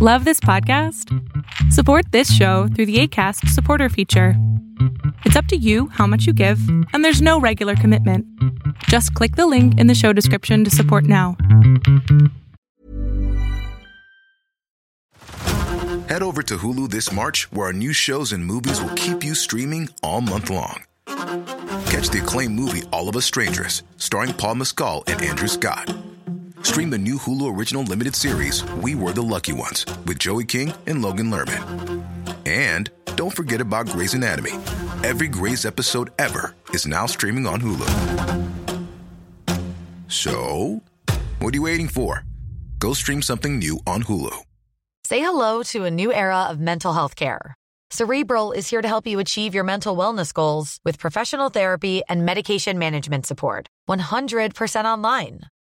Love this podcast? Support this show through the ACAST supporter feature. It's up to you how much you give, and there's no regular commitment. Just click the link in the show description to support now. Head over to Hulu this March, where our new shows and movies will keep you streaming all month long. Catch the acclaimed movie All of Us Strangers, starring Paul Mescal and Andrew Scott. Stream the new Hulu original limited series We Were the Lucky Ones with Joey King and Logan Lerman. And don't forget about Grey's Anatomy. Every Grey's episode ever is now streaming on Hulu. So, what are you waiting for? Go stream something new on Hulu. Say hello to a new era of mental health care. Cerebral is here to help you achieve your mental wellness goals with professional therapy and medication management support. 100% online.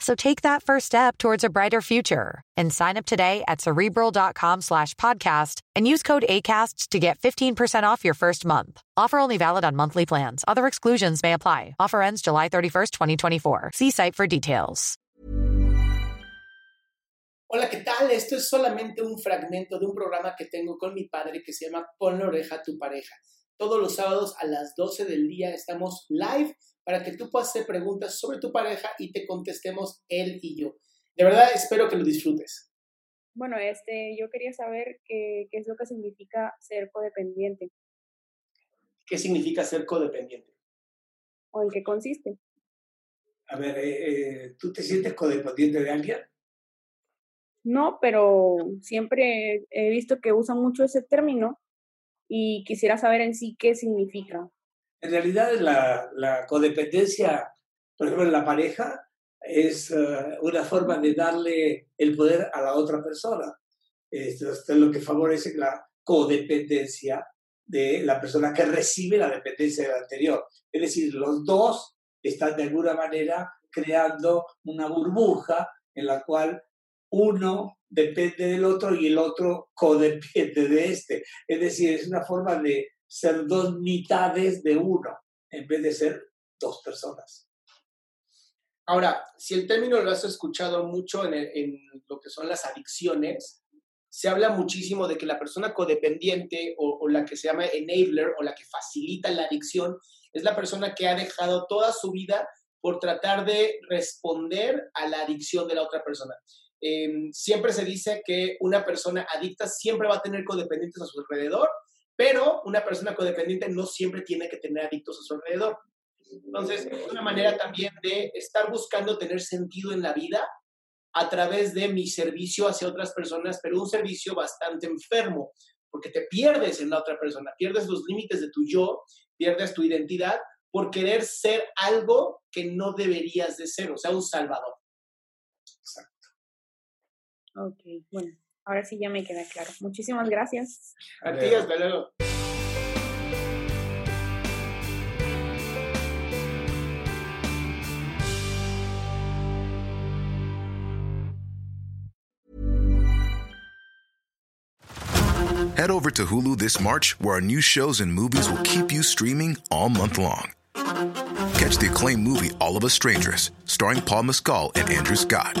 So take that first step towards a brighter future and sign up today at cerebral.com slash podcast and use code ACasts to get 15% off your first month. Offer only valid on monthly plans. Other exclusions may apply. Offer ends July 31st, 2024. See site for details. Hola, ¿qué tal? Esto es solamente un fragmento de un programa que tengo con mi padre que se llama Ponle oreja a tu pareja. Todos los sábados a las 12 del día estamos live para que tú puedas hacer preguntas sobre tu pareja y te contestemos él y yo. De verdad, espero que lo disfrutes. Bueno, este, yo quería saber qué, qué es lo que significa ser codependiente ¿Qué significa ser codependiente? o en qué consiste. A ver, eh, eh, ¿tú te sientes codependiente de alguien? No, pero siempre he visto que usan mucho ese término y quisiera saber en sí qué significa. En realidad, la, codependencia, por ejemplo, en la pareja, es eh, una forma de darle el poder a la otra persona. Esto es lo que favorece la codependencia de la persona que recibe la dependencia del anterior. Es decir, los dos están de alguna manera creando una burbuja en la cual uno depende del otro y el otro codepende de este. Es decir, es una forma de ser dos mitades de uno en vez de ser dos personas. Ahora, si el término lo has escuchado mucho en, lo que son las adicciones, se habla muchísimo de que la persona codependiente o, la que se llama enabler o la que facilita la adicción es la persona que ha dejado toda su vida por tratar de responder a la adicción de la otra persona. Eh, siempre se dice que una persona adicta siempre va a tener codependientes a su alrededor, pero una persona codependiente no siempre tiene que tener adictos a su alrededor. Entonces, es una manera también de estar buscando tener sentido en la vida a través de mi servicio hacia otras personas, pero un servicio bastante enfermo, porque te pierdes en la otra persona, pierdes los límites de tu yo, pierdes tu identidad por querer ser algo que no deberías de ser, o sea, un salvador. Ok, bueno, ahora sí ya me queda claro. Muchísimas gracias. A ti, hasta luego. Head over to Hulu this March, where our new shows and movies will keep you streaming all month long. Catch the acclaimed movie All of Us Strangers, starring Paul Mescal and Andrew Scott.